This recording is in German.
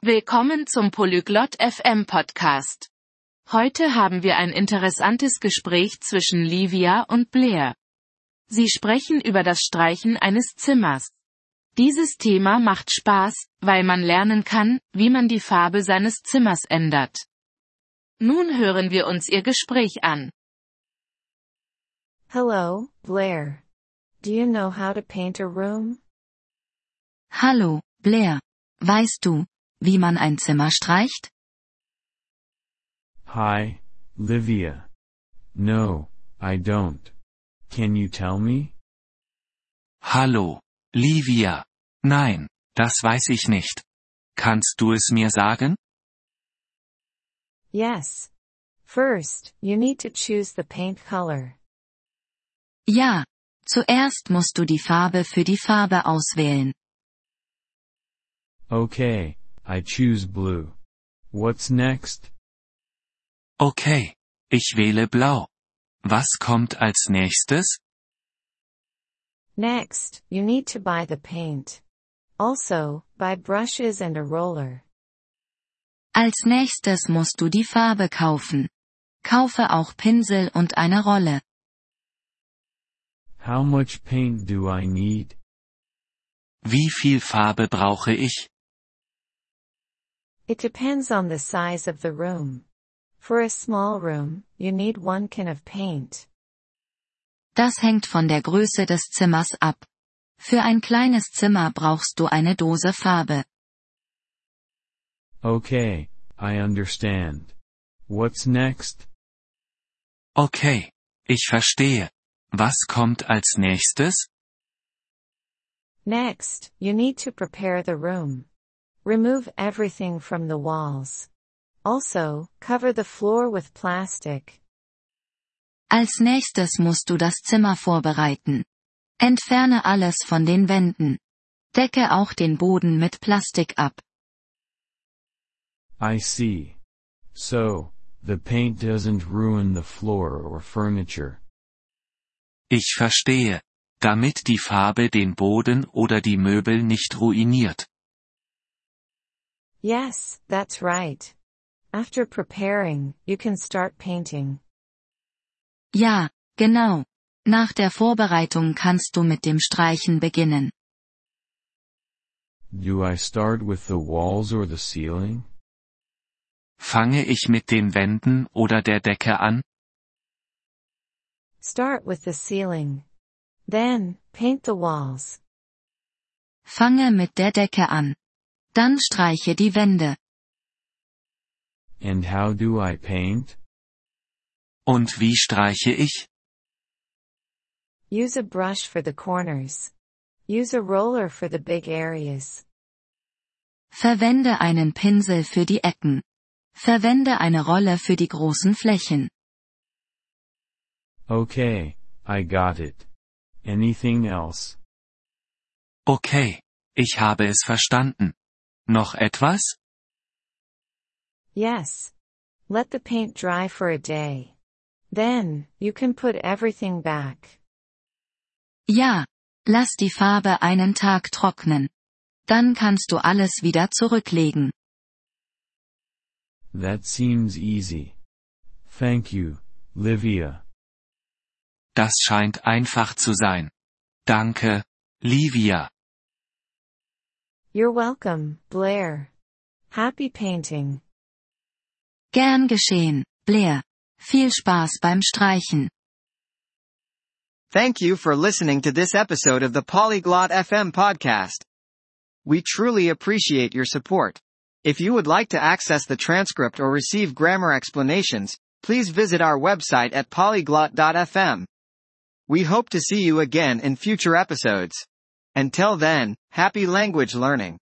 Willkommen zum Polyglot FM Podcast. Heute haben wir ein interessantes Gespräch zwischen Livia und Blair. Sie sprechen über das Streichen eines Zimmers. Dieses Thema macht Spaß, weil man lernen kann, wie man die Farbe seines Zimmers ändert. Nun hören wir uns ihr Gespräch an. Hello, Blair. Do you know how to paint a room? Hallo, Blair. Weißt du, wie man ein Zimmer streicht? Hi, Livia. No, I don't. Can you tell me? Hallo, Livia. Nein, das weiß ich nicht. Kannst du es mir sagen? Yes. First, you need to choose the paint color. Ja. Zuerst musst du die Farbe für die Farbe auswählen. Okay, I choose blue. What's next? Okay, ich wähle blau. Was kommt als nächstes? Next, you need to buy the paint. Also, buy brushes and a roller. Als nächstes musst du die Farbe kaufen. Kaufe auch Pinsel und eine Rolle. How much paint do I need? Wie viel Farbe brauche ich? It depends on the size of the room. For a small room, you need one can of paint. Das hängt von der Größe des Zimmers ab. Für ein kleines Zimmer brauchst du eine Dose Farbe. Okay, I understand. What's next? Okay, ich verstehe. Was kommt als nächstes? Next, you need to prepare the room. Remove everything from the walls. Also, cover the floor with plastic. Als nächstes musst du das Zimmer vorbereiten. Entferne alles von den Wänden. Decke auch den Boden mit Plastik ab. I see. So, the paint doesn't ruin the floor or furniture. Ich verstehe. Damit die Farbe den Boden oder die Möbel nicht ruiniert. Yes, that's right. After preparing, you can start painting. Ja, genau. Nach der Vorbereitung kannst du mit dem Streichen beginnen. Do I start with the walls or the ceiling? Fange ich mit den Wänden oder der Decke an? Start with the ceiling. Then, paint the walls. Fange mit der Decke an. Dann streiche die Wände. And how do I paint? Und wie streiche ich? Use a brush for the corners. Use a roller for the big areas. Verwende einen Pinsel für die Ecken. Verwende eine Rolle für die großen Flächen. Okay, I got it. Anything else? Okay, ich habe es verstanden. Noch etwas? Yes. Let the paint dry for a day. Then, you can put everything back. Ja. Lass die Farbe einen Tag trocknen. Dann kannst du alles wieder zurücklegen. That seems easy. Thank you, Livia. Das scheint einfach zu sein. Danke, Livia. You're welcome, Blair. Happy painting. Gern geschehen, Blair. Viel Spaß beim Streichen. Thank you for listening to this episode of the Polyglot FM podcast. We truly appreciate your support. If you would like to access the transcript or receive grammar explanations, please visit our website at polyglot.fm. We hope to see you again in future episodes. Until then, happy language learning.